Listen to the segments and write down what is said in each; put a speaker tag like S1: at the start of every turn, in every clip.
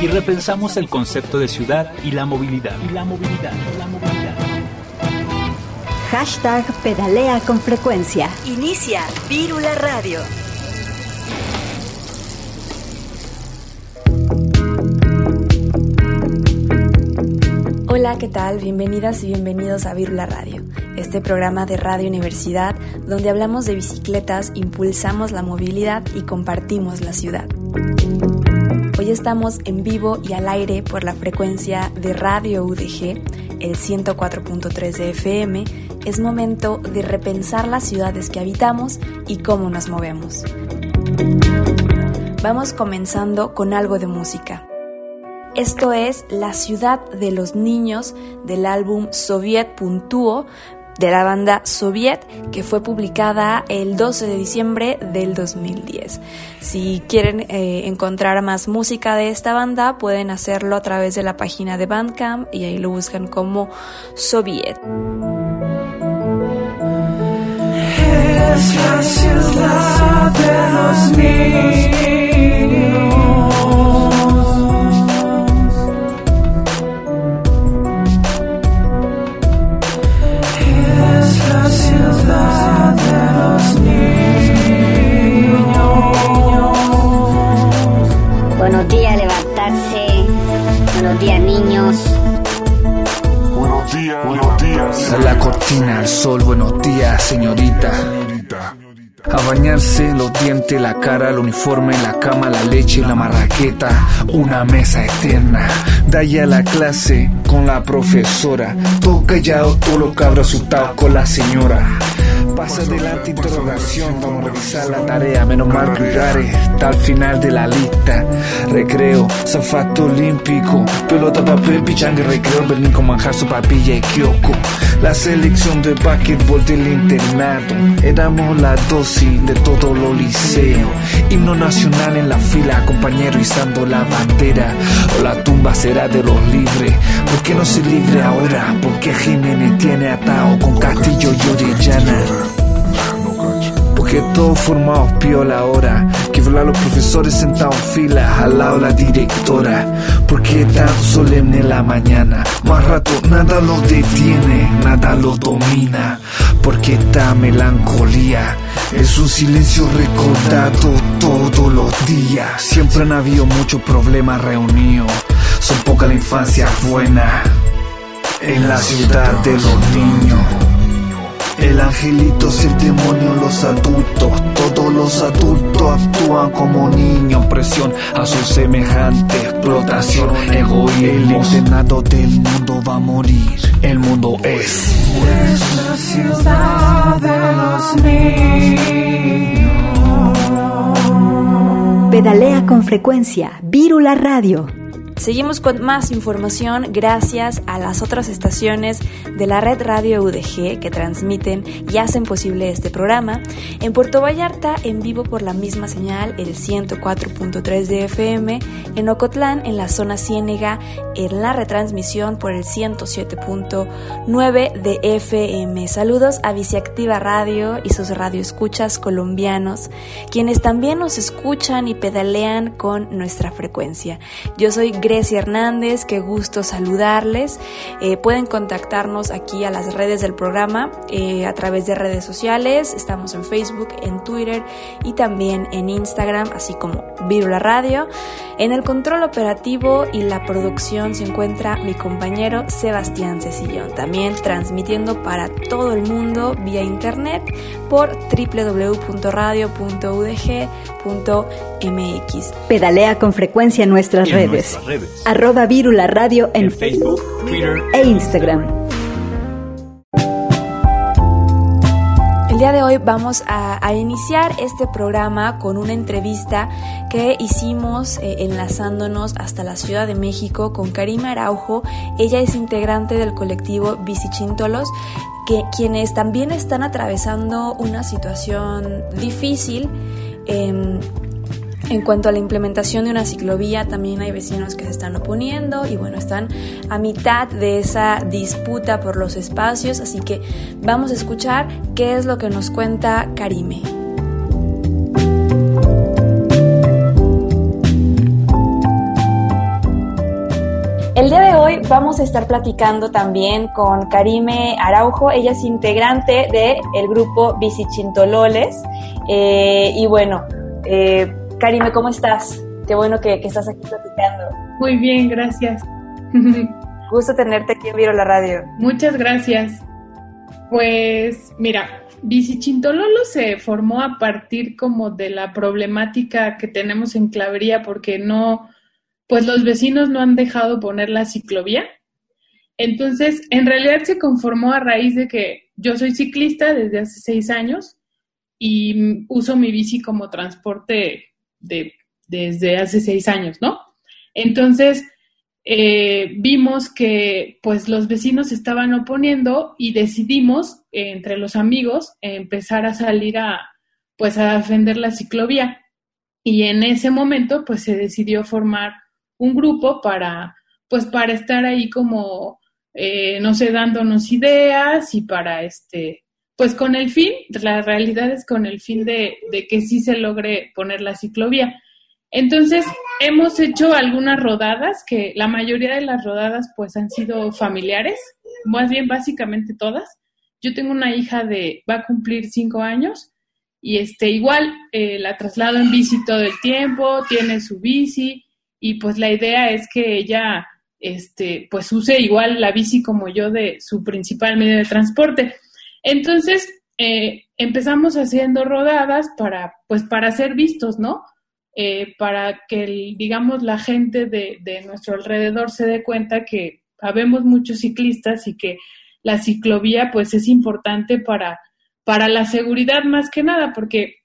S1: y repensamos el concepto de ciudad y la movilidad. Y la movilidad, la movilidad.
S2: Hashtag pedalea con frecuencia. Inicia Vírula Radio.
S3: Hola, ¿qué tal? Bienvenidas y bienvenidos a Virula Radio, este programa de Radio Universidad donde hablamos de bicicletas, impulsamos la movilidad y compartimos la ciudad. Hoy estamos en vivo y al aire por la frecuencia de Radio UDG, el 104.3 de FM. Es momento de repensar las ciudades que habitamos y cómo nos movemos. Vamos comenzando con algo de música. Esto es La ciudad de los niños del álbum Soviet de la banda Soviet que fue publicada el 12 de diciembre del 2010. Si quieren eh, encontrar más música de esta banda pueden hacerlo a través de la página de Bandcamp y ahí lo buscan como Soviet.
S4: Señorita. A bañarse, los dientes, la cara, el uniforme, la cama, la leche, la marraqueta, una mesa eterna. De ahí a la clase con la profesora, todo lo que habrá asustado con la señora. Pasa adelante interrogación, vamos a revisar la tarea, menos mal que Ugare está al final de la lista. Recreo, zafato olímpico, pelota, papel, pichanga, recreo, Berlín con manjar, su papilla y kiosco. La selección de básquetbol del internado, éramos la dosis de todo lo liceo. Himno nacional en la fila, compañero izando la bandera. O la tumba será de los libres, ¿por qué no se libre ahora? Porque Jiménez tiene atado con Castillo y Orellana. Porque todos formados piola ahora Que volar los profesores sentados en fila Al lado la directora. Porque tan solemne la mañana Más rato nada los detiene Nada los domina. Porque esta melancolía Es un silencio recordado todos los días. Siempre han habido muchos problemas reunidos. Son poca la infancia buena En la ciudad de los niños el angelito es el demonio, los adultos, todos los adultos actúan como niños, presión a su semejante, explotación, egoísmo. El internado del mundo va a morir, el mundo es.
S5: Es la ciudad de los niños.
S2: Pedalea con frecuencia. Vírula Radio.
S3: Seguimos con más información gracias a las otras estaciones de la red Radio UDG que transmiten y hacen posible este programa. En Puerto Vallarta, en vivo por la misma señal, el 104.3 de FM. En Ocotlán, en la zona Ciénega, en la retransmisión por el 107.9 de FM. Saludos a Viciactiva Radio y sus radioescuchas colombianos, quienes también nos escuchan y pedalean con nuestra frecuencia. Yo soy Grecia Hernández, qué gusto saludarles. Eh, pueden contactarnos aquí a las redes del programa eh, a través de redes sociales. Estamos en Facebook, en Twitter y también en Instagram, así como Virula Radio. En el control operativo y la producción se encuentra mi compañero Sebastián Cecillón, también transmitiendo para todo el mundo vía internet por www.radio.udg.mx.
S2: Pedalea con frecuencia en nuestras
S1: En
S2: redes.
S1: nuestras redes.
S2: Arroba Vírula Radio en,
S1: En Facebook, Twitter
S2: e Instagram.
S3: El
S6: El día de hoy vamos a, iniciar este programa con una entrevista que hicimos eh, enlazándonos hasta la Ciudad de México con Karima Araujo. Ella es integrante del colectivo Bicichintolos, que, quienes también están atravesando una situación difícil. Em, en cuanto a la implementación de una ciclovía, también hay vecinos que se están oponiendo y bueno, están a mitad de esa disputa por los espacios, así que vamos a escuchar qué es lo que nos cuenta Karime. El día de hoy vamos a estar platicando también con Karime Araujo, ella es integrante del grupo Bicichintololes. Eh, y bueno, eh, Karime, ¿cómo estás? Qué bueno que, estás aquí platicando.
S7: Muy bien, gracias.
S6: Gusto tenerte aquí en Viro la Radio.
S7: Muchas gracias. Pues mira, Bicichintololo se formó a partir como de la problemática que tenemos en Clavería porque no, pues los vecinos no han dejado poner la ciclovía. Entonces, en realidad se conformó a raíz de que yo soy ciclista desde hace seis años y uso mi bici como transporte de, desde hace seis años, ¿no? Entonces, eh, vimos que pues los vecinos estaban oponiendo y decidimos entre los amigos empezar a salir a pues a defender la ciclovía y en ese momento pues se decidió formar un grupo para pues para estar ahí como eh, no sé dándonos ideas y para este pues con el fin, la realidad es con el fin de, que sí se logre poner la ciclovía. Entonces, hemos hecho algunas rodadas, que la mayoría de las rodadas pues han sido familiares, más bien básicamente todas. Yo tengo una hija de, va a cumplir cinco años y este, igual eh, la traslado en bici todo el tiempo, tiene su bici y pues la idea es que ella, este, pues use igual la bici como yo de su principal medio de transporte. Entonces, eh, empezamos haciendo rodadas para, pues, para ser vistos, ¿no? Eh, para que, digamos, la gente de, de, nuestro alrededor se dé cuenta que habemos muchos ciclistas y que la ciclovía, pues, es importante para, para la seguridad más que nada, porque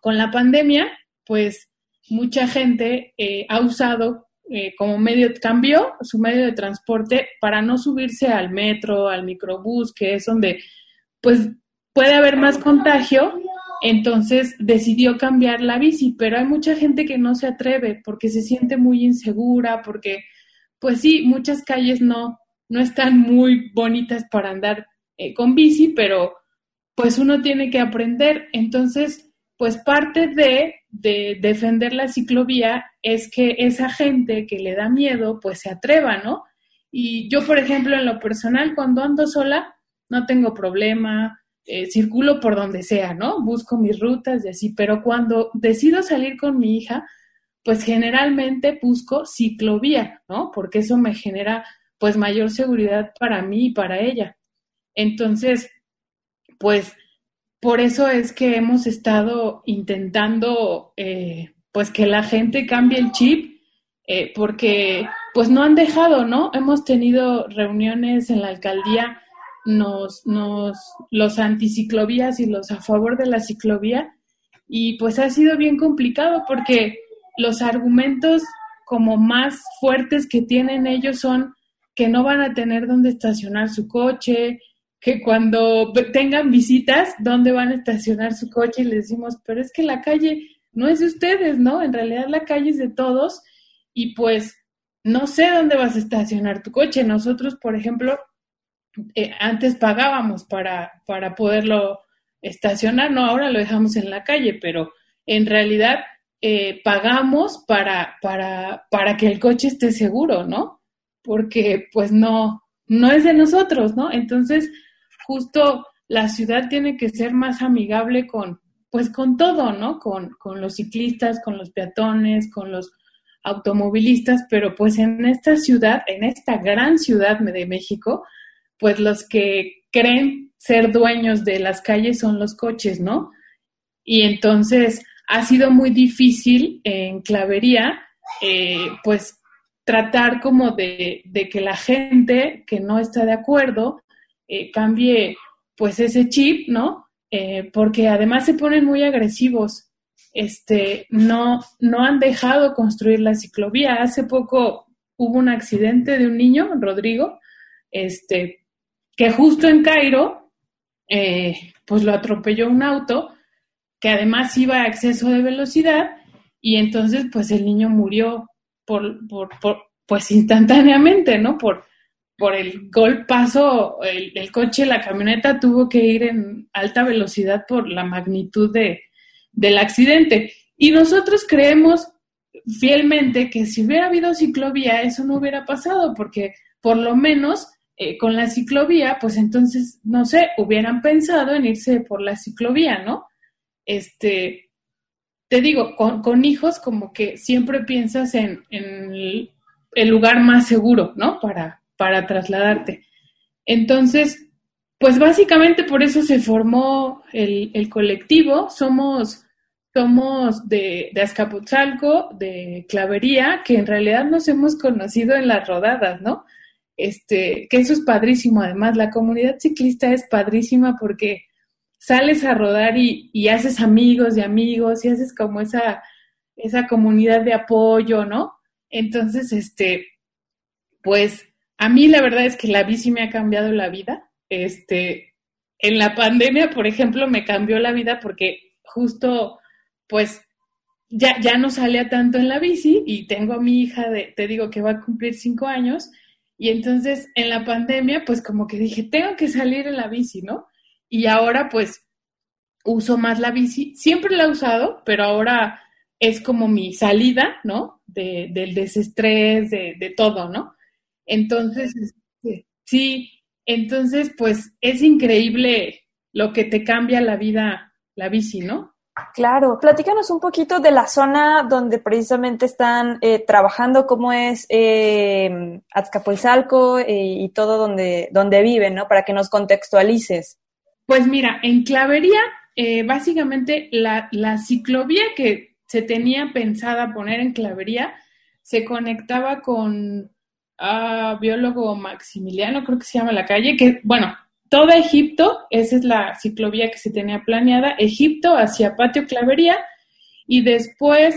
S7: con la pandemia, pues, mucha gente eh, ha usado como medio, cambió su medio de transporte para no subirse al metro, al microbús, que es donde pues puede haber más contagio, entonces decidió cambiar la bici, pero hay mucha gente que no se atreve porque se siente muy insegura, porque pues sí, muchas calles no, no están muy bonitas para andar eh, con bici, pero pues uno tiene que aprender. Entonces, pues parte de, de defender la ciclovía es que esa gente que le da miedo, pues se atreva, ¿no? Y yo, por ejemplo, en lo personal, cuando ando sola, no tengo problema, eh, circulo por donde sea, ¿no? Busco mis rutas y así, pero cuando decido salir con mi hija, pues generalmente busco ciclovía, ¿no? Porque eso me genera pues mayor seguridad para mí y para ella. Entonces, pues por eso es que hemos estado intentando eh, pues que la gente cambie el chip, eh, porque pues no han dejado, ¿no? Hemos tenido reuniones en la alcaldía nos, nos, los anticiclovías y los a favor de la ciclovía. Y pues ha sido bien complicado porque los argumentos como más fuertes que tienen ellos son que no van a tener dónde estacionar su coche, que cuando tengan visitas, dónde van a estacionar su coche y les decimos, pero es que la calle no es de ustedes, ¿no? En realidad la calle es de todos y pues no sé dónde vas a estacionar tu coche. Nosotros, por ejemplo, eh, antes pagábamos para, para poderlo estacionar, no, ahora lo dejamos en la calle, pero en realidad eh, pagamos para, para, para que el coche esté seguro, ¿no? Porque pues no, no es de nosotros, ¿no? Entonces, justo la ciudad tiene que ser más amigable con, pues con todo, ¿no? Con, con los ciclistas, con los peatones, con los automovilistas, pero pues en esta ciudad, en esta gran ciudad de México, pues los que creen ser dueños de las calles son los coches, ¿no? Y entonces ha sido muy difícil en clavería, eh, pues tratar como de, que la gente que no está de acuerdo eh, cambie pues ese chip, ¿no? eh, porque además se ponen muy agresivos. Este, no, no han dejado construir la ciclovía. Hace poco hubo un accidente de un niño, Rodrigo, este, que justo en Cairo, eh, pues lo atropelló un auto que además iba a exceso de velocidad y entonces pues el niño murió por, por, pues instantáneamente, ¿no? Por, por el golpazo, el, el, coche, la camioneta tuvo que ir en alta velocidad por la magnitud de, del accidente. Y nosotros creemos fielmente que si hubiera habido ciclovía, eso no hubiera pasado, porque por lo menos eh, con la ciclovía, pues entonces, no sé, hubieran pensado en irse por la ciclovía, ¿no? Este, te digo, con, hijos como que siempre piensas en, en el lugar más seguro, ¿no? Para, para trasladarte. Entonces, pues básicamente por eso se formó el, el colectivo. Somos, somos de, de, Azcapotzalco, de Clavería, que en realidad nos hemos conocido en las rodadas, ¿no? Este, que eso es padrísimo. Además, la comunidad ciclista es padrísima porque sales a rodar y, y haces amigos de amigos y haces como esa, esa comunidad de apoyo, ¿no? Entonces, este, pues a mí la verdad es que la bici me ha cambiado la vida. Este, en la pandemia, por ejemplo, me cambió la vida porque justo, pues, ya, ya no salía tanto en la bici y tengo a mi hija, de, te digo, que va a cumplir cinco años. Y entonces en la pandemia, pues como que dije, tengo que salir en la bici, ¿no? Y ahora pues uso más la bici. Siempre la he usado, pero ahora es como mi salida, ¿no? De, del desestrés, de, de todo, ¿no? Entonces, este, sí, entonces, pues es increíble lo que te cambia la vida, la bici, ¿no?
S6: Claro, platícanos un poquito de la zona donde precisamente están eh, trabajando, cómo es eh, Azcapotzalco y todo donde, donde viven, ¿no? Para que nos contextualices.
S7: Pues mira, en Clavería, eh, básicamente la, la ciclovía que se tenía pensada poner en Clavería se conectaba con uh, biólogo Maximiliano, creo que se llama la calle, que, bueno, todo Egipto, esa es la ciclovía que se tenía planeada, Egipto hacia Patio Clavería, y después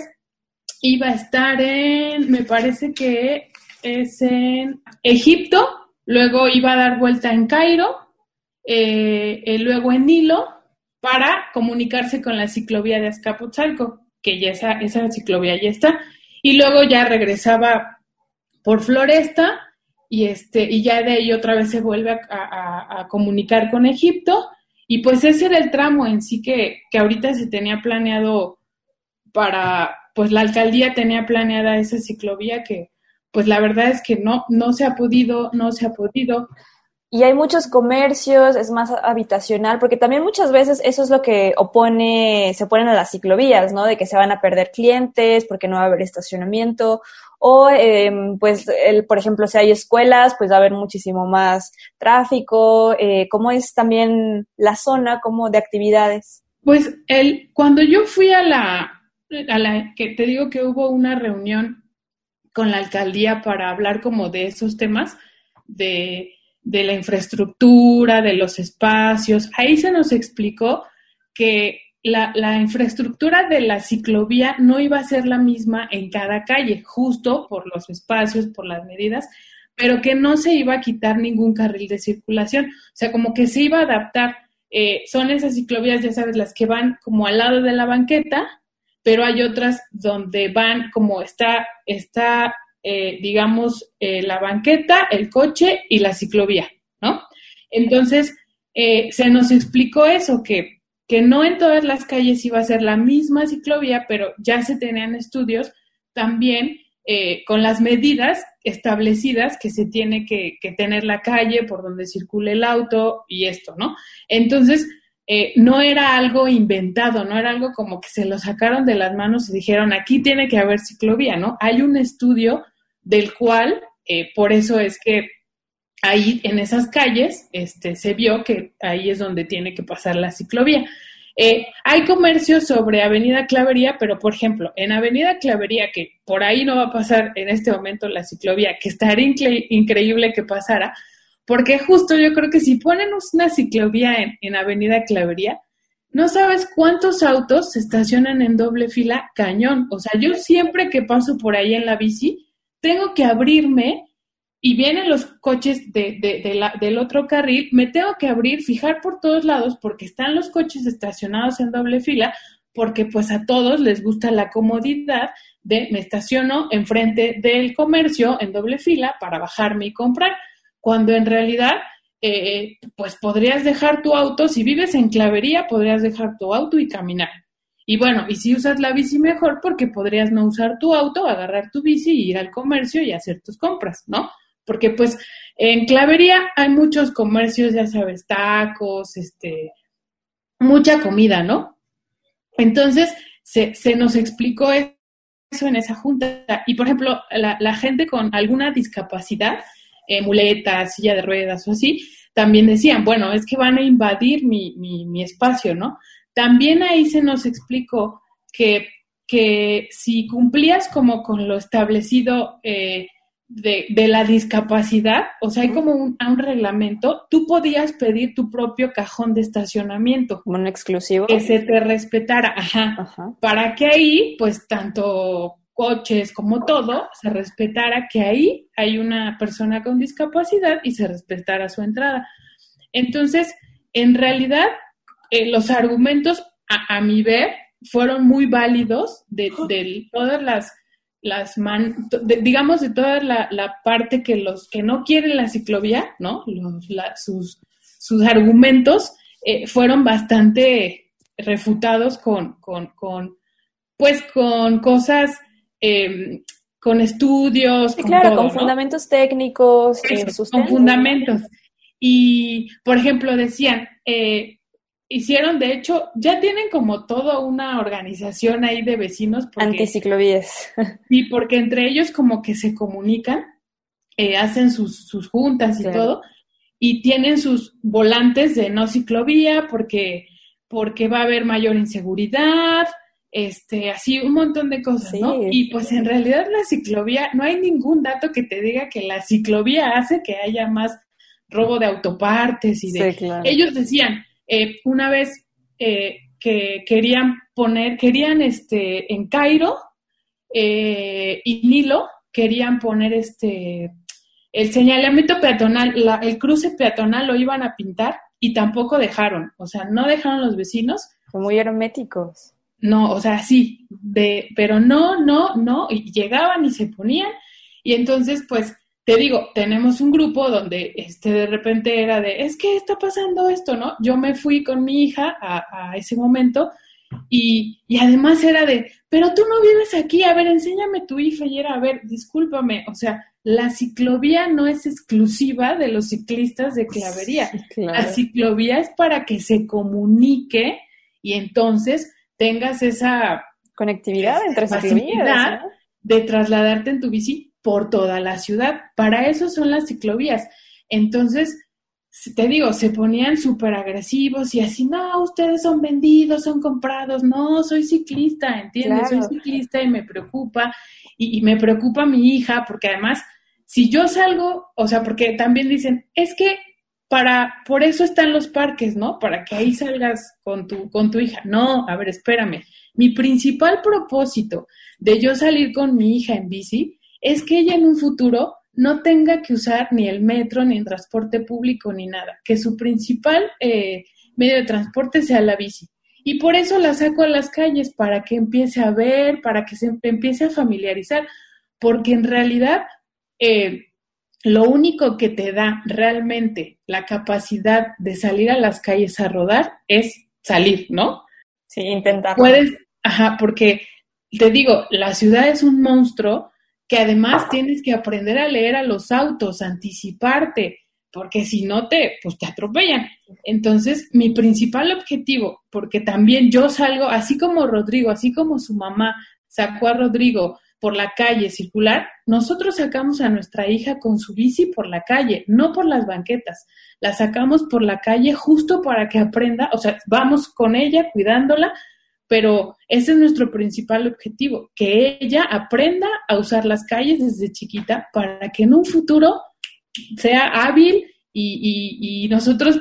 S7: iba a estar en, me parece que es en Egipto, luego iba a dar vuelta en Cairo, eh, eh, luego en Nilo, para comunicarse con la ciclovía de Azcapotzalco, que ya esa, esa ciclovía ya está, y luego ya regresaba por Floresta y, este, y ya de ahí otra vez se vuelve a, comunicar con Egipto. Y pues ese era el tramo en sí que, que ahorita se tenía planeado para, pues la alcaldía tenía planeada esa ciclovía que pues la verdad es que no, no se ha podido, no se ha podido
S6: y hay muchos comercios, es más habitacional, porque también muchas veces eso es lo que opone, se oponen a las ciclovías, ¿no? De que se van a perder clientes porque no va a haber estacionamiento, o eh, pues, el, por ejemplo, si hay escuelas, pues va a haber muchísimo más tráfico, eh, ¿cómo es también la zona como de actividades?
S7: Pues el, cuando yo fui a la, a la, que te digo que hubo una reunión con la alcaldía para hablar como de esos temas, de de la infraestructura, de los espacios. Ahí se nos explicó que la, infraestructura de la ciclovía no iba a ser la misma en cada calle, justo por los espacios, por las medidas, pero que no se iba a quitar ningún carril de circulación. O sea, como que se iba a adaptar. Eh, son esas ciclovías, ya sabes, las que van como al lado de la banqueta, pero hay otras donde van como está, está eh, digamos, eh, la banqueta, el coche y la ciclovía, ¿no? Entonces, se nos explicó eso, que, que no en todas las calles iba a ser la misma ciclovía, pero ya se tenían estudios también con las medidas establecidas que se tiene que, que, tener la calle por donde circule el auto y esto, ¿no? Entonces, eh, no era algo inventado, no era algo como que se lo sacaron de las manos y dijeron, aquí tiene que haber ciclovía, ¿no? Hay un estudio del cual, eh, por eso es que ahí en esas calles este, se vio que ahí es donde tiene que pasar la ciclovía. Eh, hay comercio sobre Avenida Clavería, pero por ejemplo, en Avenida Clavería, que por ahí no va a pasar en este momento la ciclovía, que estaría increíble que pasara, porque justo yo creo que si ponen una ciclovía en, en Avenida Clavería, no sabes cuántos autos se estacionan en doble fila cañón. O sea, yo siempre que paso por ahí en la bici, tengo que abrirme y vienen los coches del otro carril, me tengo que abrir, fijar por todos lados porque están los coches estacionados en doble fila, porque pues a todos les gusta la comodidad de me estaciono enfrente del comercio en doble fila para bajarme y comprar, cuando en realidad eh, pues podrías dejar tu auto, si vives en clavería, podrías dejar tu auto y caminar. Y bueno, y si usas la bici mejor, porque podrías no usar tu auto, agarrar tu bici y ir al comercio y hacer tus compras, ¿no? Porque pues en clavería hay muchos comercios, ya sabes, tacos, este, mucha comida, ¿no? Entonces, se, se nos explicó eso en esa junta. Y por ejemplo, la, gente con alguna discapacidad, eh, muletas, silla de ruedas o así, también decían, bueno, es que van a invadir mi, mi, mi espacio, ¿no? También ahí se nos explicó que, que si cumplías como con lo establecido eh, de, de, la discapacidad, o sea, hay como un, un, reglamento, tú podías pedir tu propio cajón de estacionamiento.
S6: Como un exclusivo.
S7: Que se te respetara, ajá,
S6: ajá.
S7: Para que ahí, pues, tanto coches como todo, se respetara que ahí hay una persona con discapacidad y se respetara su entrada. Entonces, en realidad, eh, los argumentos, a, a, mi ver, fueron muy válidos de, de todas las, las man, de, digamos, de toda la, la, parte que los que no quieren la ciclovía, ¿no? Los, la, sus, sus argumentos eh, fueron bastante refutados con, con, con, pues, con cosas eh, con estudios.
S6: Sí,
S7: con
S6: claro,
S7: todo,
S6: con
S7: ¿no?
S6: fundamentos técnicos.
S7: Eso, eh, con fundamentos. Y, por ejemplo, decían, eh, hicieron, de hecho, ya tienen como toda una organización ahí de vecinos. Porque,
S6: Anticiclovías.
S7: Sí, porque entre ellos como que se comunican, eh, hacen sus, sus juntas y
S6: Claro.
S7: todo, y tienen sus volantes de no ciclovía porque, porque va a haber mayor inseguridad, este, así un montón de cosas,
S6: Sí.
S7: ¿no? Y pues en realidad la ciclovía, no hay ningún dato que te diga que la ciclovía hace que haya más robo de autopartes y de...
S6: Sí, claro.
S7: Ellos decían, eh, una vez eh, que querían poner, querían este, en Cairo eh, y Nilo, querían poner este, el señalamiento peatonal, la, el cruce peatonal lo iban a pintar y tampoco dejaron, o sea, no dejaron los vecinos.
S6: Muy herméticos.
S7: no, o sea, sí, de, pero no, no, no, y llegaban y se ponían, y entonces, pues, te digo, tenemos un grupo donde este de repente era de, es que está pasando esto, ¿no? Yo me fui con mi hija a, a ese momento y, y, además era de, pero tú no vives aquí, a ver, enséñame tu hija y era, a ver, discúlpame, o sea, la ciclovía no es exclusiva de los ciclistas de clavería,
S6: Sí, claro.
S7: la ciclovía es para que se comunique y entonces tengas esa
S6: Conectividad entre
S7: facilidad.
S6: ¿no?
S7: de trasladarte en tu bici por toda la ciudad. Para eso son las ciclovías. Entonces, te digo, se ponían súper agresivos y así, no, ustedes son vendidos, son comprados, no, soy ciclista, ¿entiendes?
S6: Claro.
S7: Soy ciclista y me preocupa, y, y me preocupa mi hija, porque además, si yo salgo, o sea, porque también dicen, es que para, por eso están los parques, ¿no? Para que ahí salgas con tu, con tu hija. No, a ver, espérame. Mi principal propósito de yo salir con mi hija en bici es que ella en un futuro no tenga que usar ni el metro, ni el transporte público, ni nada. Que su principal eh, medio de transporte sea la bici. Y por eso la saco a las calles, para que empiece a ver, para que se empiece a familiarizar. Porque en realidad, eh, lo único que te da realmente la capacidad de salir a las calles a rodar es salir, ¿no?
S6: Sí, intentar.
S7: Puedes, ajá, porque te digo, la ciudad es un monstruo que además tienes que aprender a leer a los autos, anticiparte, porque si no te, pues te atropellan. Entonces, mi principal objetivo, porque también yo salgo, así como Rodrigo, así como su mamá sacó a Rodrigo por la calle circular, nosotros sacamos a nuestra hija con su bici por la calle, no por las banquetas. La sacamos por la calle justo para que aprenda, o sea, vamos con ella cuidándola, pero ese es nuestro principal objetivo, que ella aprenda a usar las calles desde chiquita para que en un futuro sea hábil y, y, nosotros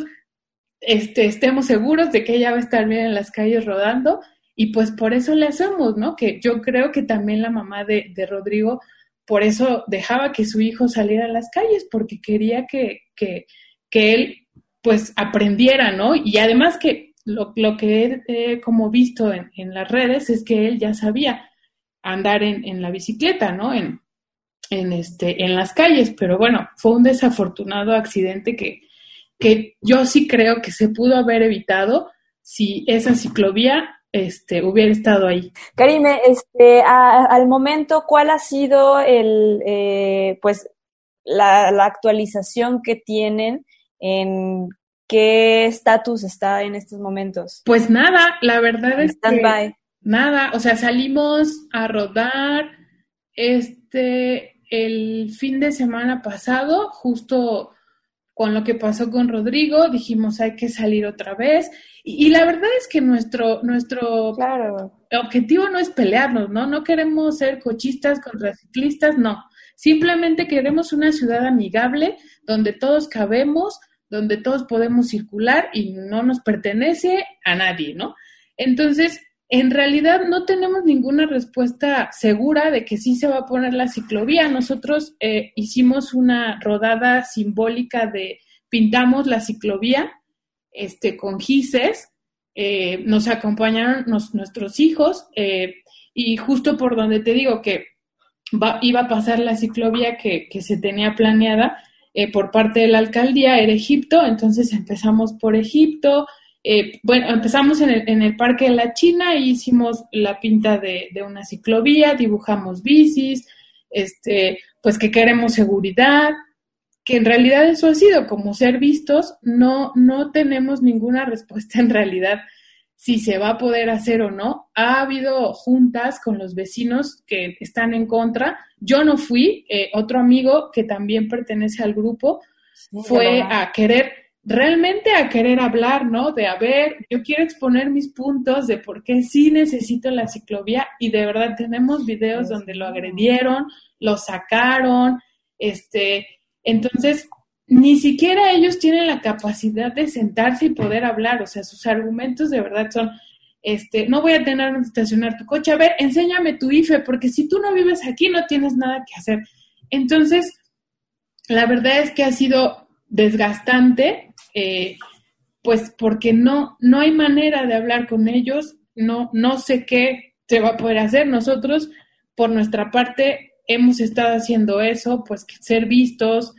S7: este, estemos seguros de que ella va a estar bien en las calles rodando y pues por eso le hacemos, ¿no? Que yo creo que también la mamá de, de Rodrigo por eso dejaba que su hijo saliera a las calles, porque quería que, que, que él pues aprendiera, ¿no? Y además que lo, lo que he como visto en, en, las redes es que él ya sabía andar en, en la bicicleta, ¿no? En, en, este, en las calles, pero bueno, fue un desafortunado accidente que, que yo sí creo que se pudo haber evitado si esa ciclovía este, hubiera estado ahí.
S6: Karime, este, al momento, ¿cuál ha sido el, eh, pues, la, la, actualización que tienen en qué estatus está en estos momentos?
S7: Pues nada, la verdad es que nada, o sea, salimos a rodar este el fin de semana pasado, justo con lo que pasó con Rodrigo, dijimos hay que salir otra vez. Y, la verdad es que nuestro, nuestro objetivo no es pelearnos, ¿no? No queremos ser cochistas contra ciclistas, no. Simplemente queremos una ciudad amigable donde todos cabemos, donde todos podemos circular y no nos pertenece a nadie, ¿no? Entonces, en realidad no tenemos ninguna respuesta segura de que sí se va a poner la ciclovía. Nosotros eh, hicimos una rodada simbólica de pintamos la ciclovía este, con gises, eh, nos acompañaron nuestros hijos eh, y justo por donde te digo que iba a pasar la ciclovía que, que se tenía planeada por parte de la alcaldía era Egipto, entonces empezamos por Egipto, eh, bueno, empezamos en el, en el, Parque de la China y hicimos la pinta de, de, una ciclovía, dibujamos bicis, este, pues que queremos seguridad, que en realidad eso ha sido como ser vistos, no, no tenemos ninguna respuesta en realidad si se va a poder hacer o no. Ha habido juntas con los vecinos que están en contra. Yo no fui, eh, otro amigo que también pertenece al grupo fue a querer realmente a querer hablar, ¿no? De, a ver, yo quiero exponer mis puntos de por qué sí necesito la ciclovía y de verdad tenemos videos donde lo agredieron, lo sacaron, este, entonces, ni siquiera ellos tienen la capacidad de sentarse y poder hablar, o sea, sus argumentos de verdad son, este, no voy a tener que estacionar tu coche, a ver, enséñame tu IFE, porque si tú no vives aquí no tienes nada que hacer. Entonces, la verdad es que ha sido desgastante, eh, pues porque no, no hay manera de hablar con ellos, no, no sé qué se va a poder hacer. Nosotros, por nuestra parte, hemos estado haciendo eso, pues ser vistos,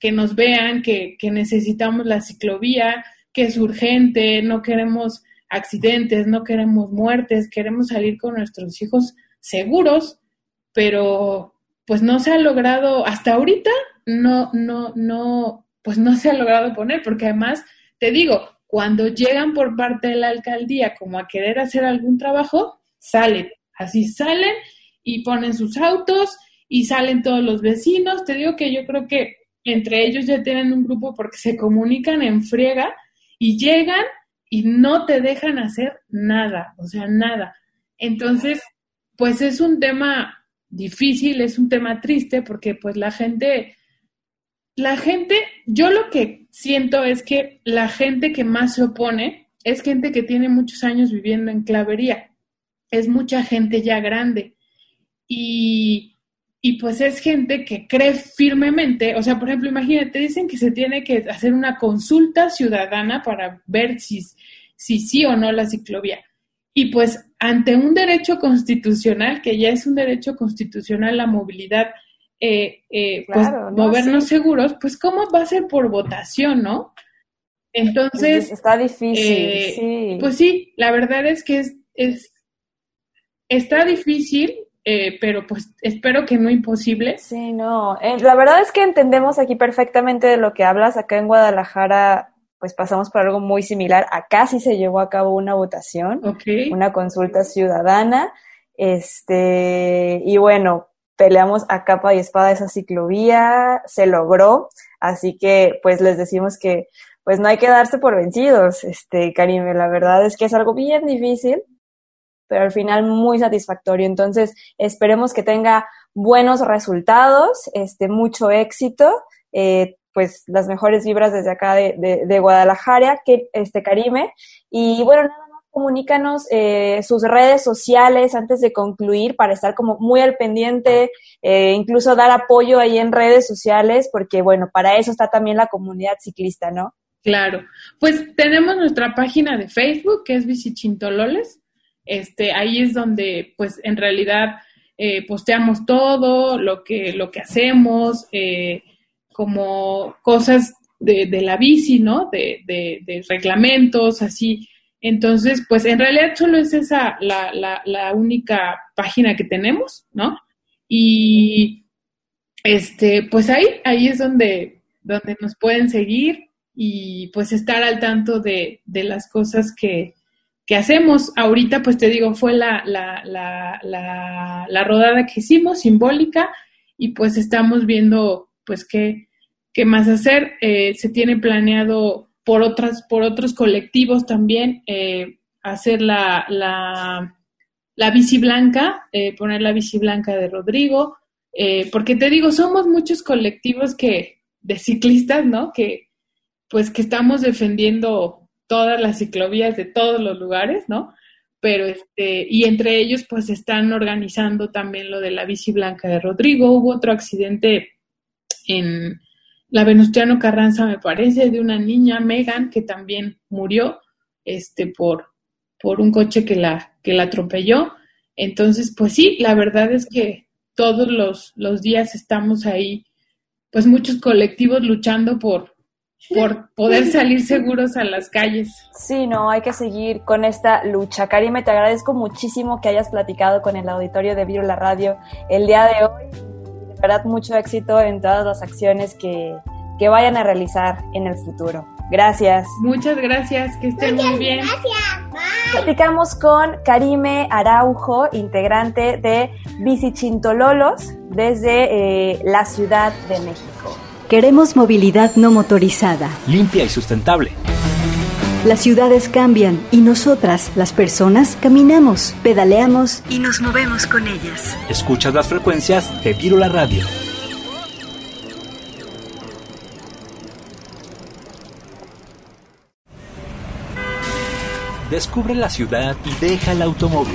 S7: que nos vean, que, que necesitamos la ciclovía, que es urgente, no queremos accidentes, no queremos muertes, queremos salir con nuestros hijos seguros, pero pues no se ha logrado hasta ahorita, no, no, no, pues no se ha logrado poner, porque además, te digo, cuando llegan por parte de la alcaldía como a querer hacer algún trabajo, salen, así salen y ponen sus autos y salen todos los vecinos. Te digo que yo creo que entre ellos ya tienen un grupo porque se comunican en friega y llegan y no te dejan hacer nada, o sea, nada. Entonces, pues es un tema difícil, es un tema triste porque pues la gente la gente, yo lo que siento es que la gente que más se opone es gente que tiene muchos años viviendo en clavería. Es mucha gente ya grande. Y, y pues es gente que cree firmemente, o sea, por ejemplo, imagínate, dicen que se tiene que hacer una consulta ciudadana para ver si, si sí o no la ciclovía. Y pues ante un derecho constitucional, que ya es un derecho constitucional la movilidad, eh, eh, pues, movernos seguros, pues cómo va a ser por votación, ¿no? Entonces...
S6: Está difícil,
S7: eh,
S6: sí.
S7: Pues sí, la verdad es que es, es está difícil, pero pues espero que no imposible.
S6: Sí, no. la verdad es que entendemos aquí perfectamente de lo que hablas. Acá en Guadalajara, pues pasamos por algo muy similar. Acá sí se llevó a cabo una votación, una consulta ciudadana. Este, y bueno, peleamos a capa y espada esa ciclovía, se logró, así que pues les decimos que pues no hay que darse por vencidos, este, Karime, la verdad es que es algo bien difícil, pero al final muy satisfactorio, entonces esperemos que tenga buenos resultados, este, mucho éxito, eh, pues las mejores vibras desde acá de, de, Guadalajara, que este Karime. Y bueno, nada más comunícanos eh, sus redes sociales antes de concluir para estar como muy al pendiente, eh, incluso dar apoyo ahí en redes sociales, porque bueno, para eso está también la comunidad ciclista, ¿no?
S7: Claro, pues tenemos nuestra página de Facebook que es Bicichintololes. Este, ahí es donde, pues, en realidad eh, posteamos todo lo que lo que hacemos, eh, como cosas de, de, la bici, ¿no? De, de, reglamentos, así. Entonces, pues, en realidad solo es esa la, la, la única página que tenemos, ¿no? Y este, pues ahí, ahí es donde, donde nos pueden seguir y pues estar al tanto de, de las cosas que, que, hacemos. Ahorita, pues te digo, fue la, la, la, la, rodada que hicimos, simbólica, y pues estamos viendo pues qué, qué más hacer. Eh, se tiene planeado por otras, por otros colectivos también, eh, hacer la, la, la bici blanca, eh, poner la bici blanca de Rodrigo, porque te digo, somos muchos colectivos que, de ciclistas, ¿no? Que, pues que estamos defendiendo todas las ciclovías de todos los lugares, ¿no? Pero este, y entre ellos pues están organizando también lo de la bici blanca de Rodrigo. Hubo otro accidente en la Venustiano Carranza, me parece, de una niña, Megan, que también murió este, por, por un coche que la, que la atropelló. Entonces, pues sí, la verdad es que todos los, los días estamos ahí, pues muchos colectivos luchando por, por poder salir seguros a las calles.
S6: Sí, no, hay que seguir con esta lucha. Karime, te agradezco muchísimo que hayas platicado con el auditorio de Viro la Radio el día de hoy. De verdad, mucho éxito en todas las acciones que, que vayan a realizar en el futuro. Gracias.
S7: Muchas gracias, que estén muy bien.
S6: Gracias. Bye. Platicamos con Karime Araujo, integrante de Bicichintololos desde eh, la Ciudad de México.
S2: Queremos movilidad no motorizada.
S1: Limpia y sustentable.
S2: Las ciudades cambian y nosotras, las personas, caminamos, pedaleamos y nos movemos con ellas.
S1: Escuchas las frecuencias de Viro la Radio. Descubre la ciudad y deja el automóvil.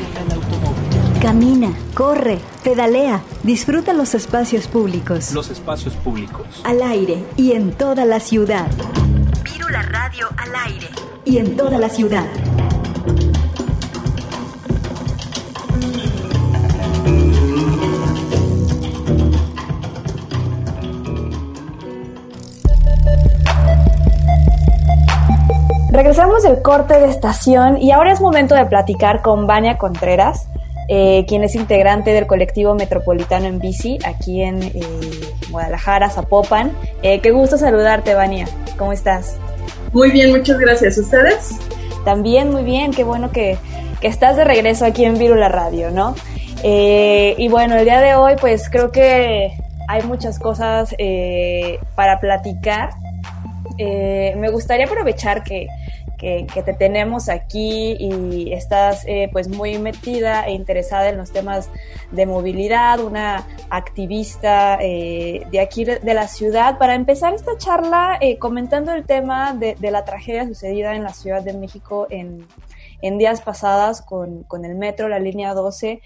S2: Camina, corre, pedalea, disfruta los espacios públicos.
S1: Los espacios públicos.
S2: Al aire y en toda la ciudad.
S8: Viro la radio al aire.
S2: Y en toda la ciudad.
S6: Regresamos del corte de estación y ahora es momento de platicar con Vania Contreras eh, quien es integrante del colectivo metropolitano en bici aquí en eh, Guadalajara, Zapopan. Eh, qué gusto saludarte, Vania. ¿Cómo estás?
S9: Muy bien, muchas gracias. ¿Ustedes?
S6: También muy bien, qué bueno que, que estás de regreso aquí en Virula Radio, ¿no? y bueno, el día de hoy pues creo que hay muchas cosas para platicar. me gustaría aprovechar que, que, te tenemos aquí y estás eh, pues muy metida e interesada en los temas de movilidad, una activista eh, de aquí de la ciudad. Para empezar esta charla eh, comentando el tema de, la tragedia sucedida en la Ciudad de México en, en días pasadas con, con, el metro, la línea 12,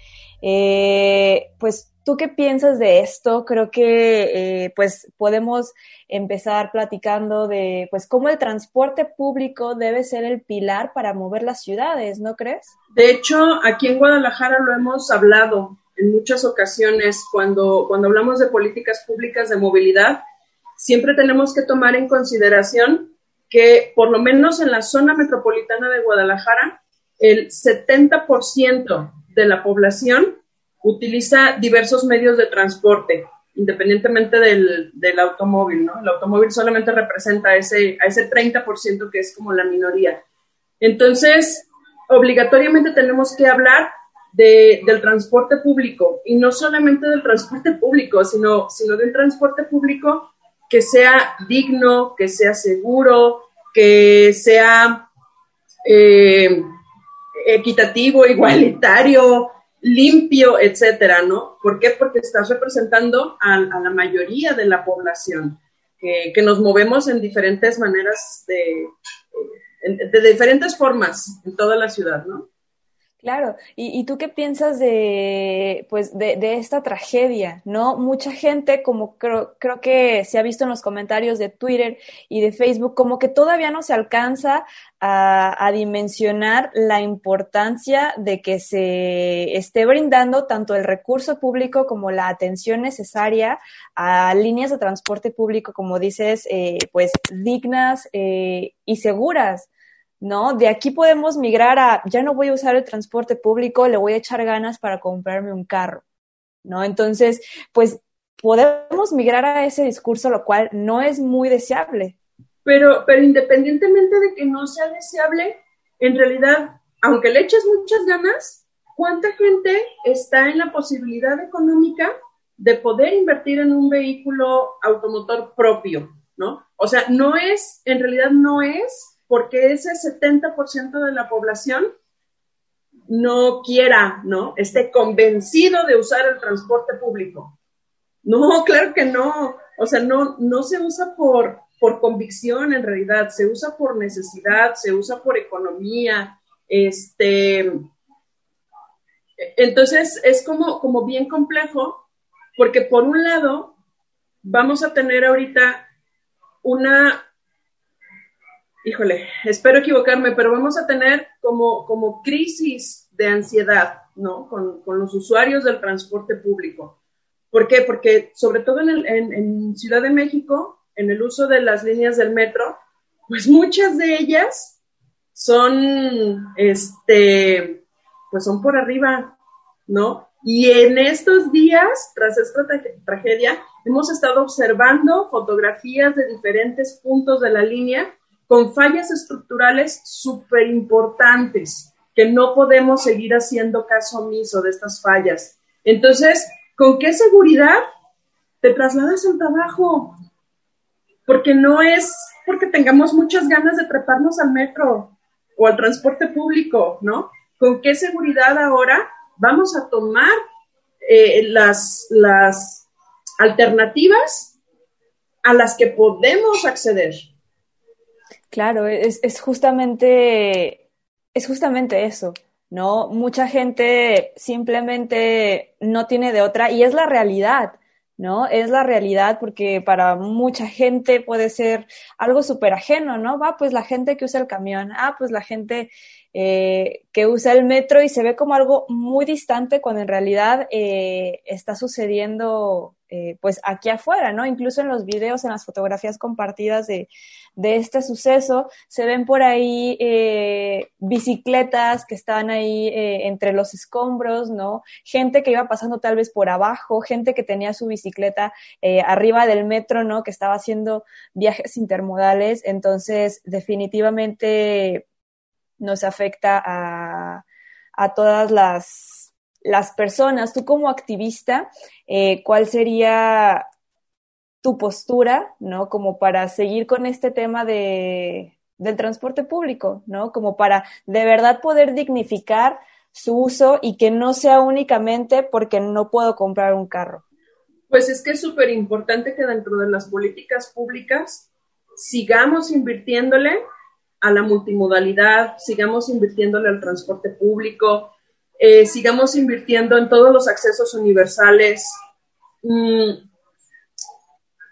S6: pues ¿Tú qué piensas de esto? Creo que eh, pues podemos empezar platicando de pues cómo el transporte público debe ser el pilar para mover las ciudades, ¿no crees?
S9: De hecho, aquí en Guadalajara lo hemos hablado en muchas ocasiones cuando, cuando hablamos de políticas públicas de movilidad, siempre tenemos que tomar en consideración que por lo menos en la zona metropolitana de Guadalajara, el 70% de la población utiliza diversos medios de transporte, independientemente del, del, automóvil, ¿no? El automóvil solamente representa ese, a ese 30% que es como la minoría. Entonces, obligatoriamente tenemos que hablar de, del transporte público y no solamente del transporte público, sino, sino de transporte público que sea digno, que sea seguro, que sea eh, equitativo, igualitario, limpio, etcétera, ¿no? ¿Por qué? Porque estás representando a, la mayoría de la población. que, nos movemos en diferentes maneras, de, de diferentes formas en toda la ciudad, ¿no?
S6: Claro, ¿Y, tú qué piensas de, pues, de, de, esta tragedia? ¿No? Mucha gente, como creo, creo que se ha visto en los comentarios de Twitter y de Facebook, como que todavía no se alcanza a, a dimensionar la importancia de que se esté brindando tanto el recurso público como la atención necesaria a líneas de transporte público, como dices, eh, pues dignas eh, y seguras. ¿No? De aquí podemos migrar a, ya no voy a usar el transporte público, le voy a echar ganas para comprarme un carro, ¿no? Entonces, pues podemos migrar a ese discurso, lo cual no es muy deseable.
S9: Pero, pero independientemente de que no sea deseable, en realidad, aunque le eches muchas ganas, ¿cuánta gente está en la posibilidad económica de poder invertir en un vehículo automotor propio, ¿no? O sea, no es, en realidad no es porque ese 70% de la población no quiera, ¿no? Esté convencido de usar el transporte público. No, claro que no. O sea, no, no se usa por, por convicción en realidad, se usa por necesidad, se usa por economía. Este, entonces es como, como bien complejo, porque por un lado vamos a tener ahorita una híjole, espero equivocarme, pero vamos a tener como, como crisis de ansiedad, ¿no? Con, los usuarios del transporte público. ¿Por qué? Porque sobre todo en, en, Ciudad de México, en el uso de las líneas del metro, pues muchas de ellas son, este, pues son por arriba, ¿no? Y en estos días, tras esta tragedia, hemos estado observando fotografías de diferentes puntos de la línea con fallas estructurales súper importantes, que no podemos seguir haciendo caso omiso de estas fallas. Entonces, ¿con qué seguridad te trasladas al trabajo? Porque no es porque tengamos muchas ganas de treparnos al metro o al transporte público, ¿no? ¿Con qué seguridad ahora vamos a tomar eh, las, las alternativas a las que podemos acceder?
S6: Claro, es, es, justamente, es justamente eso, ¿no? Mucha gente simplemente no tiene de otra y es la realidad, ¿no? Es la realidad porque para mucha gente puede ser algo súper ajeno, ¿no? Va, pues la gente que usa el camión, ah, pues la gente eh, que usa el metro y se ve como algo muy distante cuando en realidad eh, está sucediendo eh, pues aquí afuera, ¿no? Incluso en los videos, en las fotografías compartidas de, de este suceso, se ven por ahí bicicletas que estaban ahí entre los escombros, ¿no? Gente que iba pasando tal vez por abajo, gente que tenía su bicicleta arriba del metro, ¿no? Que estaba haciendo viajes intermodales. Entonces, definitivamente nos afecta a, a todas las las personas, tú como activista, eh, ¿cuál sería tu postura, ¿no? Como para seguir con este tema de, del transporte público, ¿no? Como para de verdad poder dignificar su uso y que no sea únicamente porque no puedo comprar un carro.
S9: Pues es que es súper importante que dentro de las políticas públicas sigamos invirtiéndole a la multimodalidad, sigamos invirtiéndole al transporte público, eh, sigamos invirtiendo en todos los accesos universales. Mm,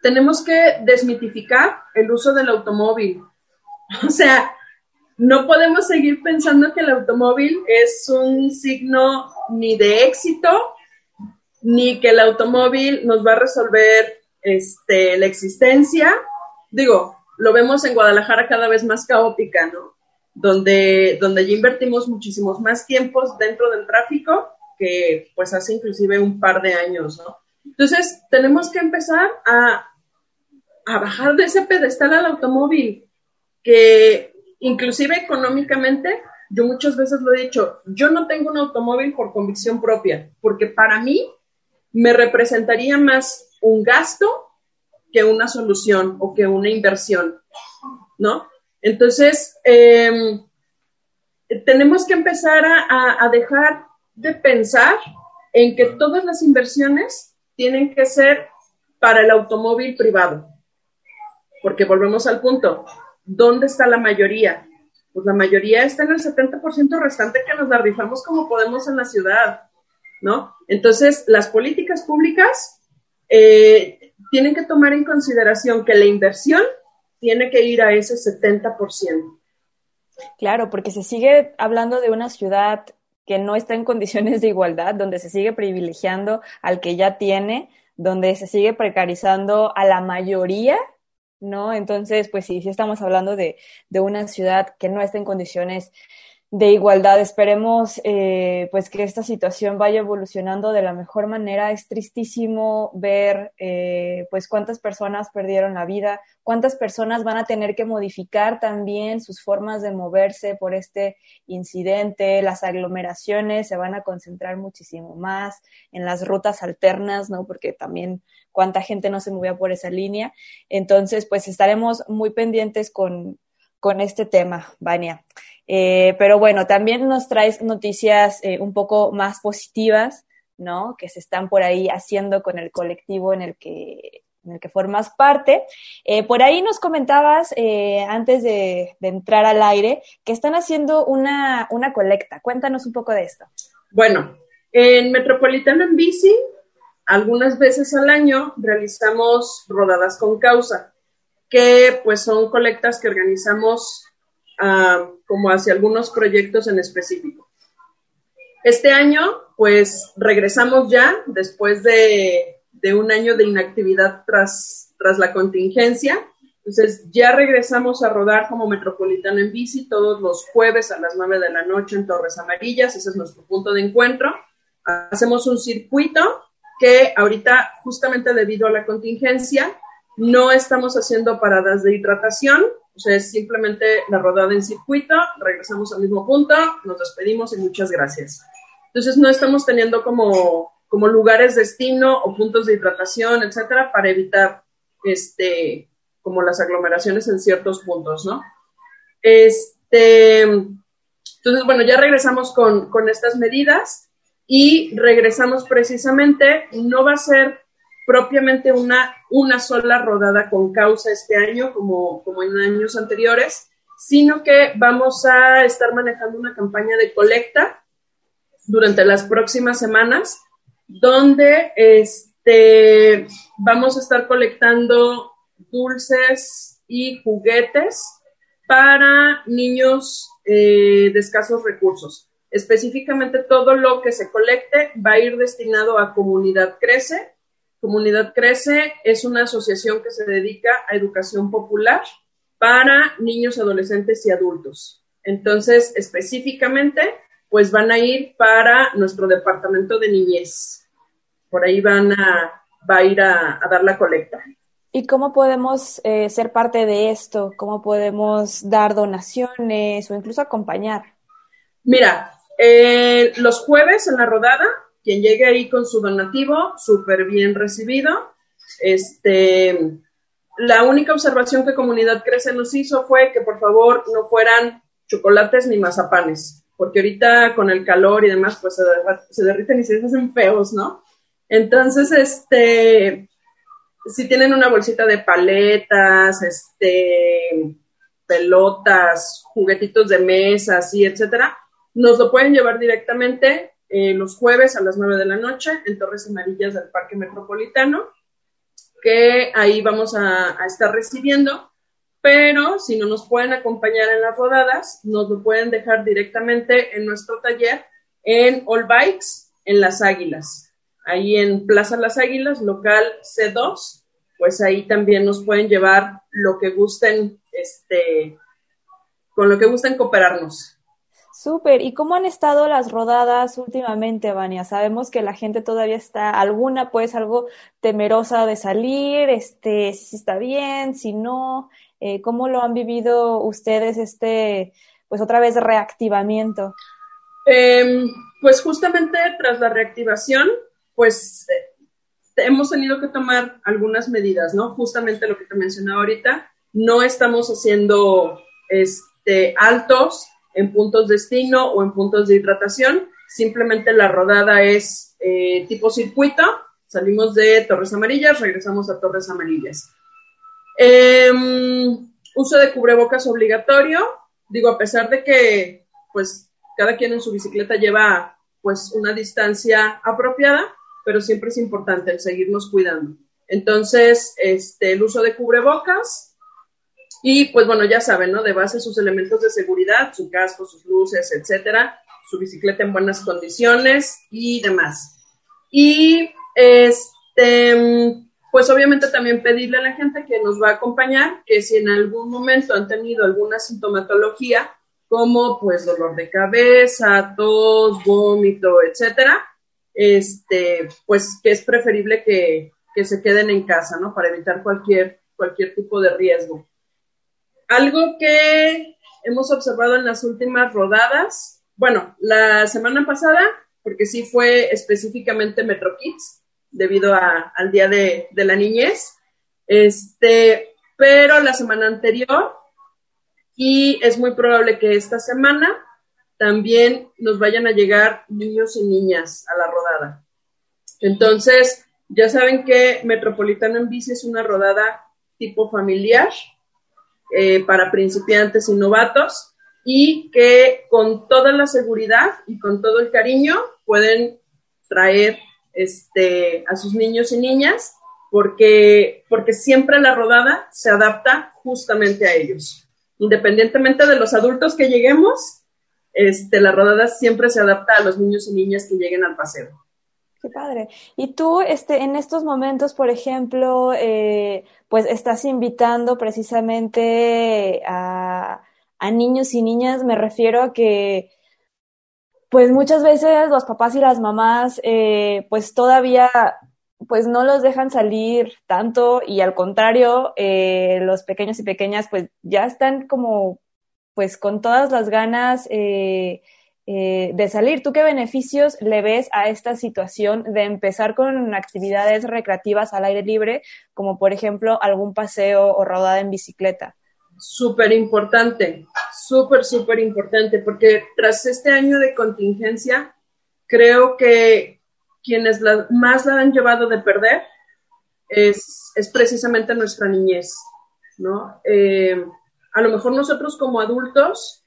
S9: tenemos que desmitificar el uso del automóvil. O sea, no podemos seguir pensando que el automóvil es un signo ni de éxito, ni que el automóvil nos va a resolver este, la existencia. Digo, lo vemos en Guadalajara cada vez más caótica, ¿no? donde, donde ya invertimos muchísimos más tiempos dentro del tráfico que pues hace inclusive un par de años, ¿no? Entonces, tenemos que empezar a, a bajar de ese pedestal al automóvil, que inclusive económicamente, yo muchas veces lo he dicho, yo no tengo un automóvil por convicción propia, porque para mí me representaría más un gasto que una solución o que una inversión, ¿no? Entonces, em, tenemos que empezar a, dejar de pensar en que todas las inversiones tienen que ser para el automóvil privado. porque volvemos al punto, ¿dónde está la mayoría? Pues la mayoría está en el 70% restante que nos la como podemos en la ciudad, ¿no? Entonces, las políticas públicas eh, tienen que tomar en consideración que la inversión tiene que ir a ese 70%.
S6: Claro, porque se sigue hablando de una ciudad que no está en condiciones de igualdad, donde se sigue privilegiando al que ya tiene, donde se sigue precarizando a la mayoría, ¿no? Entonces, pues sí, sí estamos hablando de, de una ciudad que no está en condiciones de igualdad. Esperemos eh, pues que esta situación vaya evolucionando de la mejor manera. Es tristísimo ver eh, pues cuántas personas perdieron la vida, cuántas personas van a tener que modificar también sus formas de moverse por este incidente. Las aglomeraciones se van a concentrar muchísimo más en las rutas alternas, ¿no? Porque también cuánta gente no se movía por esa línea. Entonces, pues estaremos muy pendientes con, con este tema, Vania. Eh, pero bueno, también nos traes noticias eh, un poco más positivas, ¿no? Que se están por ahí haciendo con el colectivo en el que, en el que formas parte. Eh, por ahí nos comentabas, antes de, entrar al aire, que están haciendo una, una colecta. Cuéntanos un poco de esto.
S9: Bueno, en Metropolitano en Bici, algunas veces al año realizamos rodadas con causa, que pues son colectas que organizamos como hacia algunos proyectos en específico. Este año, pues regresamos ya después de, un año de inactividad tras, tras la contingencia. Entonces, ya regresamos a rodar como Metropolitano en bici todos los jueves a las 9 de la noche en Torres Amarillas. Ese es nuestro punto de encuentro. Hacemos un circuito que ahorita, justamente debido a la contingencia, no estamos haciendo paradas de hidratación, o sea, es simplemente la rodada en circuito, regresamos al mismo punto, nos despedimos y muchas gracias. Entonces, no estamos teniendo como, como lugares destino o puntos de hidratación, etcétera, para evitar este, como las aglomeraciones en ciertos puntos, ¿no? Este, entonces, bueno, ya regresamos con, con estas medidas y regresamos precisamente, no va a ser propiamente una, una sola rodada con causa este año, como, como en años anteriores, sino que vamos a estar manejando una campaña de colecta durante las próximas semanas, donde este, vamos a estar colectando dulces y juguetes para niños eh, de escasos recursos. Específicamente todo lo que se colecte va a ir destinado a Comunidad Crece, Comunidad Crece es una asociación que se dedica a educación popular para niños, adolescentes y adultos. Entonces, específicamente, pues van a ir para nuestro departamento de niñez. Por ahí van a, va a ir a, dar la colecta.
S6: ¿Y cómo podemos eh, ser parte de esto? ¿Cómo podemos dar donaciones o incluso acompañar?
S9: Mira, eh, los jueves en la rodada quien llegue ahí con su donativo, súper bien recibido. Este, la única observación que Comunidad Crece nos hizo fue que por favor no fueran chocolates ni mazapanes, porque ahorita con el calor y demás, pues se, derriten y se hacen feos, ¿no? Entonces, este, si tienen una bolsita de paletas, este, pelotas, juguetitos de mesa, así, etcétera, nos lo pueden llevar directamente eh, los jueves a las 9 de la noche en Torres Amarillas del Parque Metropolitano, que ahí vamos a, estar recibiendo, pero si no nos pueden acompañar en las rodadas, nos lo pueden dejar directamente en nuestro taller en All Bikes, en Las Águilas, ahí en Plaza Las Águilas, local C2, pues ahí también nos pueden llevar lo que gusten, este, con lo que gusten cooperarnos.
S6: Súper. ¿Y cómo han estado las rodadas últimamente, Vania? Sabemos que la gente todavía está, alguna pues algo temerosa de salir, este, si está bien, si no, eh, ¿cómo lo han vivido ustedes este, pues otra vez reactivamiento?
S9: Em, pues justamente tras la reactivación, pues eh, hemos tenido que tomar algunas medidas, ¿no? Justamente lo que te mencionaba ahorita, no estamos haciendo este, altos en puntos destino o en puntos de hidratación. Simplemente la rodada es eh, tipo circuito. Salimos de Torres Amarillas, regresamos a Torres Amarillas. Em, uso de cubrebocas obligatorio, digo, a pesar de que, pues, cada quien en su bicicleta lleva, pues, una distancia apropiada, pero siempre es importante el seguirnos cuidando. Entonces, este, el uso de cubrebocas y, pues, bueno, ya saben, ¿no? De base sus elementos de seguridad, su casco, sus luces, etcétera, su bicicleta en buenas condiciones y demás. Y, este, pues obviamente también pedirle a la gente que nos va a acompañar que si en algún momento han tenido alguna sintomatología, como pues dolor de cabeza, tos, vómito, etcétera, este, pues que es preferible que, que se queden en casa, ¿no? Para evitar cualquier, cualquier tipo de riesgo. Algo que hemos observado en las últimas rodadas, bueno, la semana pasada, porque sí fue específicamente Metro Kids, debido al Día de, la Niñez. Este, pero la semana anterior, y es muy probable que esta semana también nos vayan a llegar niños y niñas a la rodada. Entonces, ya saben que Metropolitano en Bici es una rodada tipo familiar eh, para principiantes y novatos y que con toda la seguridad y con todo el cariño pueden traer este, a sus niños y niñas, porque, porque siempre la rodada se adapta justamente a ellos. Independientemente de los adultos que lleguemos, este, la rodada siempre se adapta a los niños y niñas que lleguen al paseo.
S6: Qué padre. Y tú, este, en estos momentos, por ejemplo, eh, pues estás invitando precisamente a, niños y niñas, me refiero a que pues muchas veces los papás y las mamás eh, pues todavía pues no los dejan salir tanto y al contrario eh, los pequeños y pequeñas pues ya están como pues con todas las ganas de salir. ¿Tú qué beneficios le ves a esta situación de empezar con actividades recreativas al aire libre, como por ejemplo algún paseo o rodada en bicicleta?
S9: súper importante, súper, súper importante, porque tras este año de contingencia, creo que quienes más la han llevado de perder es, precisamente nuestra niñez, ¿no? Eh, a lo mejor nosotros como adultos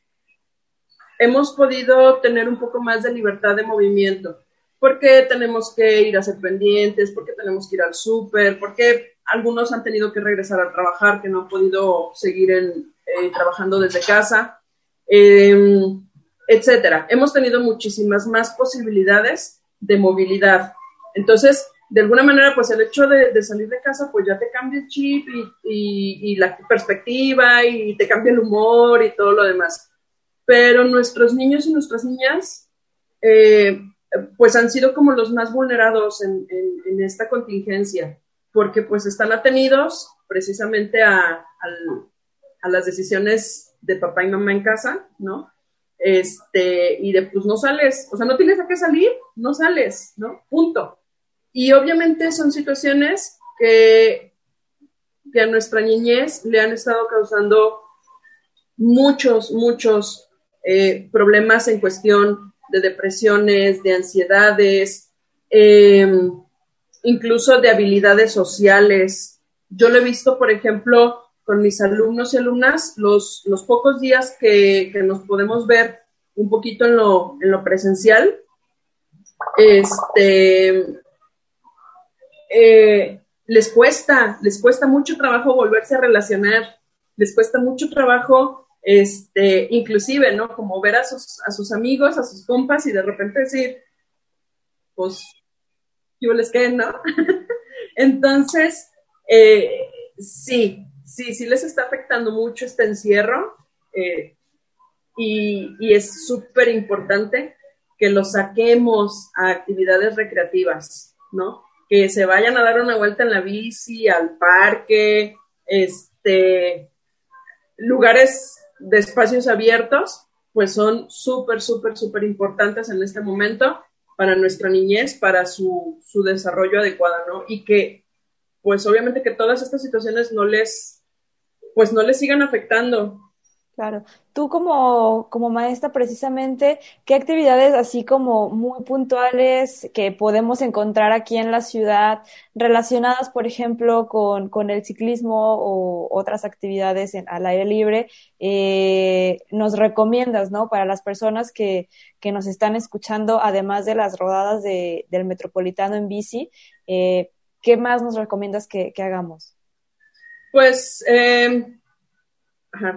S9: hemos podido tener un poco más de libertad de movimiento, porque tenemos que ir a ser pendientes, porque tenemos que ir al súper, porque algunos han tenido que regresar a trabajar, que no han podido seguir eh, trabajando desde casa, em, etcétera. Hemos tenido muchísimas más posibilidades de movilidad. Entonces, de alguna manera, pues el hecho de, salir de casa, pues ya te cambia el chip y, la perspectiva y te cambia el humor y todo lo demás. Pero nuestros niños y nuestras niñas, eh, pues han sido como los más vulnerados en esta contingencia porque pues están atenidos precisamente a, las decisiones de papá y mamá en casa, ¿no? Este, y de pues no sales, o sea, no tienes a qué salir, no sales, ¿no? Punto. Y obviamente son situaciones que, que a nuestra niñez le han estado causando muchos, muchos eh, problemas en cuestión de depresiones, de ansiedades, eh, incluso de habilidades sociales. Yo lo he visto, por ejemplo, con mis alumnos y alumnas, los, los pocos días que, nos podemos ver un poquito en lo, en lo presencial, este, eh, les cuesta, les cuesta mucho trabajo volverse a relacionar, les cuesta mucho trabajo, este, inclusive, ¿no? Como ver a sus, a sus amigos, a sus compas y de repente decir, pues yo les queden, ¿no? Entonces, eh, sí, sí, sí les está afectando mucho este encierro eh, y, y, es súper importante que los saquemos a actividades recreativas, ¿no? Que se vayan a dar una vuelta en la bici, al parque, este, lugares de espacios abiertos, pues son súper, súper, súper importantes en este momento para nuestra niñez, para su, su desarrollo adecuado, ¿no? Y que, pues obviamente que todas estas situaciones no les, pues no les sigan afectando.
S6: Claro. Tú como, como maestra, precisamente, ¿qué actividades así como muy puntuales que podemos encontrar aquí en la ciudad relacionadas, por ejemplo, con, con el ciclismo o otras actividades en, al aire libre, eh, nos recomiendas, ¿no? Para las personas que, que nos están escuchando, además de las rodadas de, del metropolitano en bici, eh, ¿qué más nos recomiendas que, que hagamos?
S9: Pues eh,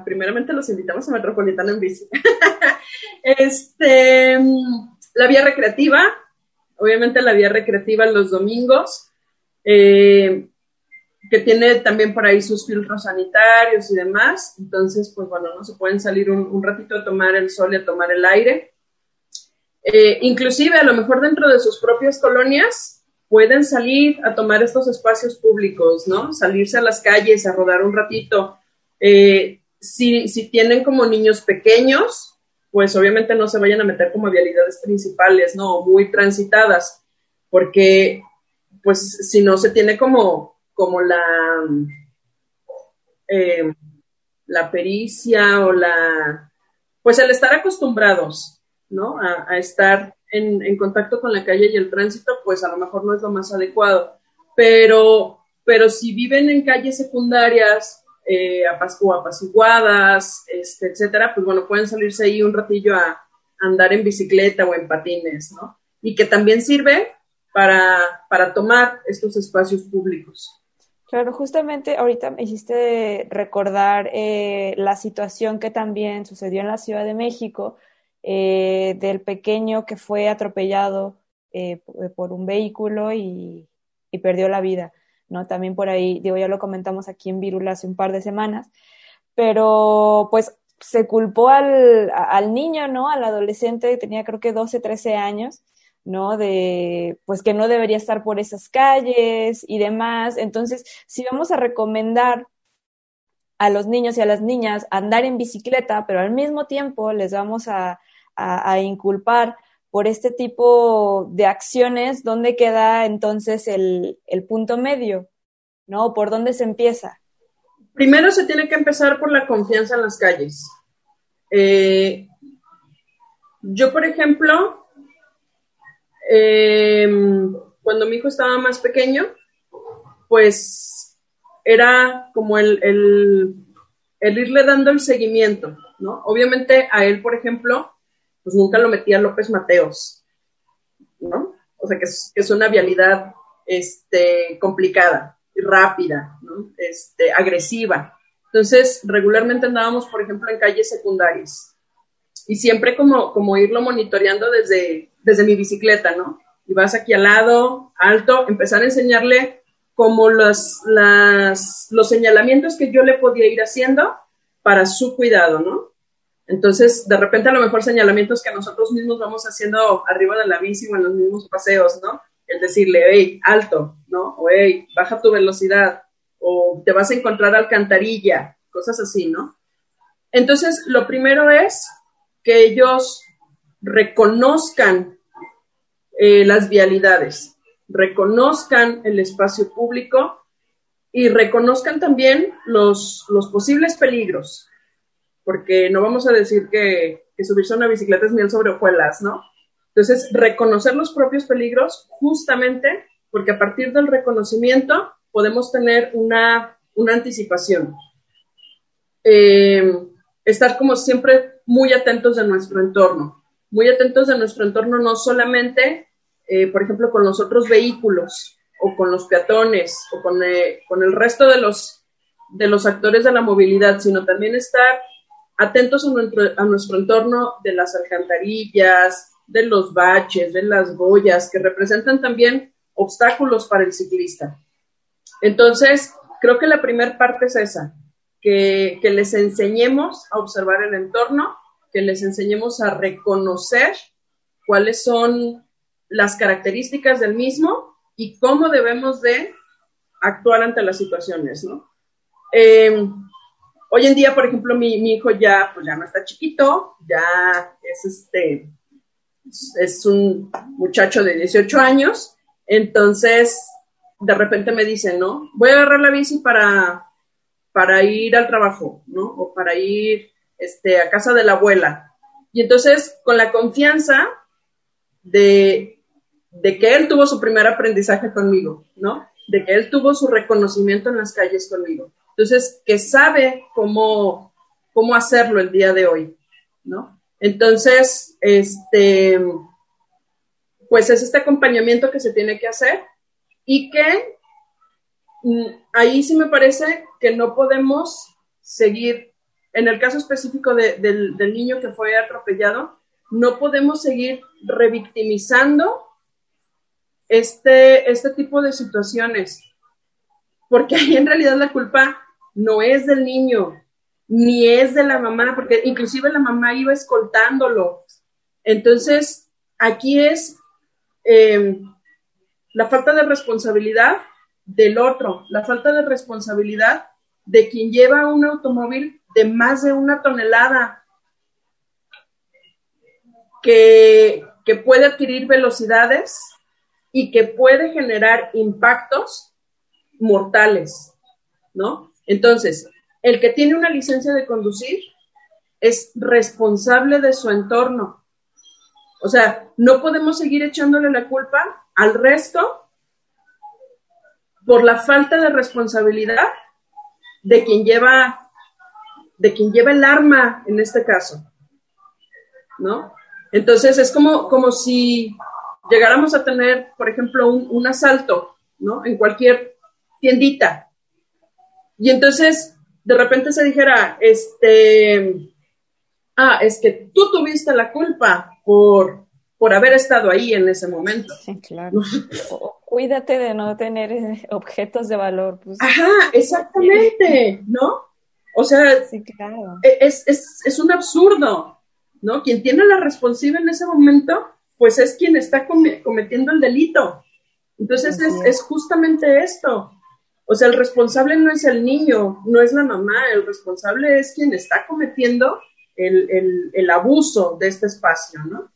S9: primeramente los invitamos a Metropolitano en bici. este, la vía recreativa, obviamente la vía recreativa los domingos, eh, que tiene también por ahí sus filtros sanitarios y demás. Entonces, pues bueno, no se pueden salir un, ratito a tomar el sol y a tomar el aire. Eh, inclusive, a lo mejor dentro de sus propias colonias, pueden salir a tomar estos espacios públicos, ¿no? Salirse a las calles a rodar un ratito. Eh, si, tienen como niños pequeños, pues obviamente no se vayan a meter como vialidades principales, ¿no? Muy transitadas, porque pues si no se tiene como, como la, em, la pericia o la, pues el estar acostumbrados, ¿no? A, estar en, en, contacto con la calle y el tránsito, pues a lo mejor no es lo más adecuado. Pero, pero si viven en calles secundarias eh, o apaciguadas, este, etcétera, pues bueno, pueden salirse ahí un ratillo a, andar en bicicleta o en patines, ¿no? Y que también sirve para, para tomar estos espacios públicos.
S6: Claro, justamente ahorita me hiciste recordar eh, la situación que también sucedió en la Ciudad de México eh, del pequeño que fue atropellado eh, por un vehículo y, y perdió la vida. ¿No? También por ahí, digo, ya lo comentamos aquí en Virula hace un par de semanas, pero pues se culpó al, al niño, ¿no? Al adolescente, tenía creo que 12, 13 años, ¿no? De, pues que no debería estar por esas calles y demás. Entonces, si vamos a recomendar a los niños y a las niñas andar en bicicleta, pero al mismo tiempo les vamos a, a, a inculpar por este tipo de acciones, ¿dónde queda entonces el, punto medio? ¿No? ¿Por dónde se empieza?
S9: Primero se tiene que empezar por la confianza en las calles. Eh, yo, por ejemplo, em, cuando mi hijo estaba más pequeño, pues era como el, el, el, irle dando el seguimiento, ¿no? Obviamente a él, por ejemplo, pues nunca lo metía López Mateos, ¿no? O sea, que es, una vialidad este, complicada rápida, ¿no? Este, agresiva. Entonces, regularmente andábamos, por ejemplo, en calles secundarias y siempre como, como irlo monitoreando desde, desde mi bicicleta, ¿no? Y vas aquí al lado, alto, empezar a enseñarle como los, las, los señalamientos que yo le podía ir haciendo para su cuidado, ¿no? Entonces, de repente a lo mejor señalamientos que nosotros mismos vamos haciendo arriba de la bici o en los mismos paseos, ¿no? El decirle, hey, alto, ¿no? O hey, baja tu velocidad, o te vas a encontrar alcantarilla, cosas así, ¿no? Entonces, lo primero es que ellos reconozcan eh, las vialidades, reconozcan el espacio público y reconozcan también los, los posibles peligros porque no vamos a decir que, subirse a una bicicleta es miel sobre hojuelas, ¿no? Entonces, reconocer los propios peligros justamente porque a partir del reconocimiento podemos tener una, anticipación. Eh, estar como siempre muy atentos de nuestro entorno, muy atentos de nuestro entorno no solamente, eh, por ejemplo, con los otros vehículos o con los peatones o con, eh, con el resto de los, de los actores de la movilidad, sino también estar atentos a nuestro, a nuestro entorno de las alcantarillas, de los baches, de las boyas, que representan también obstáculos para el ciclista. Entonces, creo que la primera parte es esa, que, que, les enseñemos a observar el entorno, que les enseñemos a reconocer cuáles son las características del mismo y cómo debemos de actuar ante las situaciones, ¿no? Eh, Hoy en día, por ejemplo, mi, hijo ya, pues ya no está chiquito, ya es este, es un muchacho de 18 años, entonces de repente me dice, ¿no? Voy a agarrar la bici para, para ir al trabajo, ¿no? O para ir este, a casa de la abuela. Y entonces, con la confianza de, de que él tuvo su primer aprendizaje conmigo, ¿no? De que él tuvo su reconocimiento en las calles conmigo. Entonces, que sabe cómo, cómo hacerlo el día de hoy, ¿no? Entonces, este, pues es este acompañamiento que se tiene que hacer y que mm, ahí sí me parece que no podemos seguir, en el caso específico del, del niño que fue atropellado, no podemos seguir revictimizando este, este tipo de situaciones, porque ahí en realidad la culpa no es del niño, ni es de la mamá, porque inclusive la mamá iba escoltándolo. Entonces, aquí es eh, la falta de responsabilidad del otro, la falta de responsabilidad de quien lleva un automóvil de más de una tonelada, que, que puede adquirir velocidades y que puede generar impactos mortales, ¿no? Entonces, el que tiene una licencia de conducir es responsable de su entorno. O sea, no podemos seguir echándole la culpa al resto por la falta de responsabilidad de quien lleva de quien lleva el arma en este caso. ¿No? Entonces es como, como si llegáramos a tener, por ejemplo, un, un asalto, ¿no? En cualquier tiendita y entonces, de repente se dijera, este, ah, es que tú tuviste la culpa por, por haber estado ahí en ese momento.
S6: Sí, claro. cuídate de no tener eh, objetos de valor.
S9: Pues. Ajá, exactamente, ¿no? O sea,
S6: sí, claro.
S9: E, es, es, es, un absurdo, ¿no? Quien tiene la responsabilidad en ese momento, pues es quien está cometiendo el delito. Entonces es, es, justamente esto. O sea, el responsable no es el niño, no es la mamá, el responsable es quien está cometiendo el, abuso de este espacio, ¿no?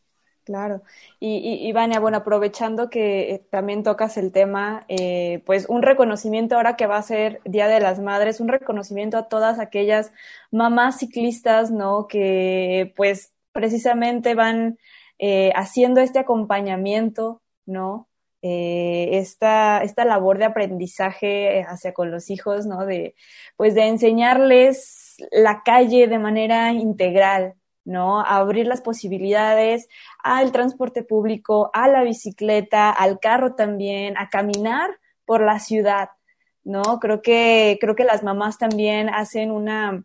S6: Claro. Y, y, Vania, bueno, aprovechando que eh, también tocas el tema, eh, pues un reconocimiento ahora que va a ser Día de las Madres, un reconocimiento a todas aquellas mamás ciclistas, ¿no? Que pues precisamente van eh, haciendo este acompañamiento, ¿no? Eh, esta, esta labor de aprendizaje hacia con los hijos, ¿no? De, pues de enseñarles la calle de manera integral, ¿no? abrir las posibilidades al transporte público, a la bicicleta, al carro también, a caminar por la ciudad, ¿no? Creo que, creo que las mamás también hacen una,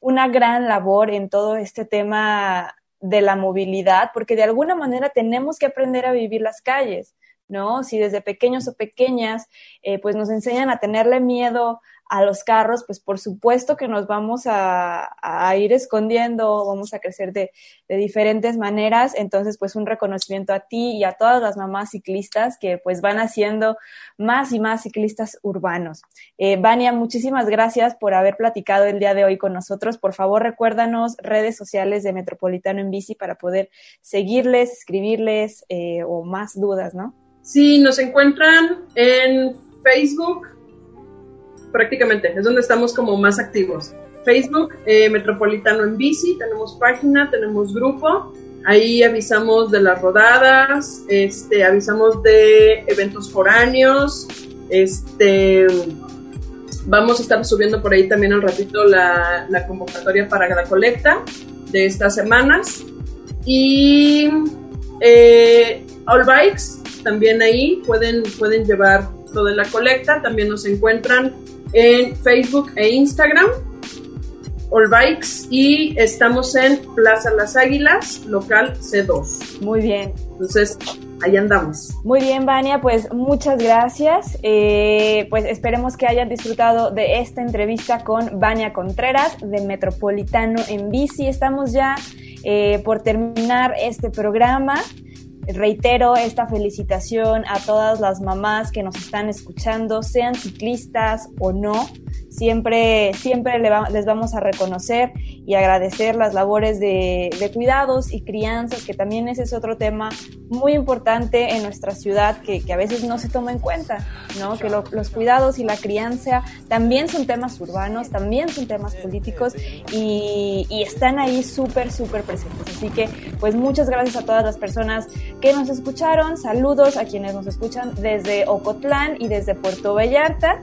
S6: una gran labor en todo este tema de la movilidad, porque de alguna manera tenemos que aprender a vivir las calles. ¿No? Si desde pequeños o pequeñas, eh, pues nos enseñan a tenerle miedo a los carros, pues por supuesto que nos vamos a, ir escondiendo, vamos a crecer de, diferentes maneras. Entonces, pues un reconocimiento a ti y a todas las mamás ciclistas que pues van haciendo más y más ciclistas urbanos. Eh, Vania, muchísimas gracias por haber platicado el día de hoy con nosotros. Por favor, recuérdanos redes sociales de Metropolitano en Bici para poder seguirles, escribirles eh, o más dudas, ¿no?
S9: Sí, nos encuentran en Facebook, prácticamente, es donde estamos como más activos. Facebook, eh, Metropolitano en Bici, tenemos página, tenemos grupo, ahí avisamos de las rodadas, este, avisamos de eventos foráneos, este, vamos a estar subiendo por ahí también al ratito la, la convocatoria para la colecta de estas semanas. Y eh, All Bikes, también ahí pueden, pueden llevar toda la colecta. También nos encuentran en Facebook e Instagram, All Bikes, y estamos en Plaza Las Águilas, local C2.
S6: Muy bien.
S9: Entonces, ahí andamos.
S6: Muy bien, Vania, pues muchas gracias. Eh, pues esperemos que hayan disfrutado de esta entrevista con Vania Contreras de Metropolitano en Bici. Estamos ya eh, por terminar este programa reitero esta felicitación a todas las mamás que nos están escuchando, sean ciclistas o no, siempre, siempre les vamos a reconocer y agradecer las labores de, cuidados y crianzas, que también ese es otro tema muy importante en nuestra ciudad que, a veces no se toma en cuenta, ¿no? Que los cuidados y la crianza también son temas urbanos, también son temas políticos y, y están ahí súper, súper presentes. Así que, pues muchas gracias a todas las personas que nos escucharon, saludos a quienes nos escuchan desde Ocotlán y desde Puerto Vallarta.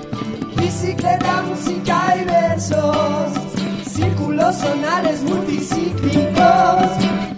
S5: bicicleta, música y versos, círculos sonales multicíclicos.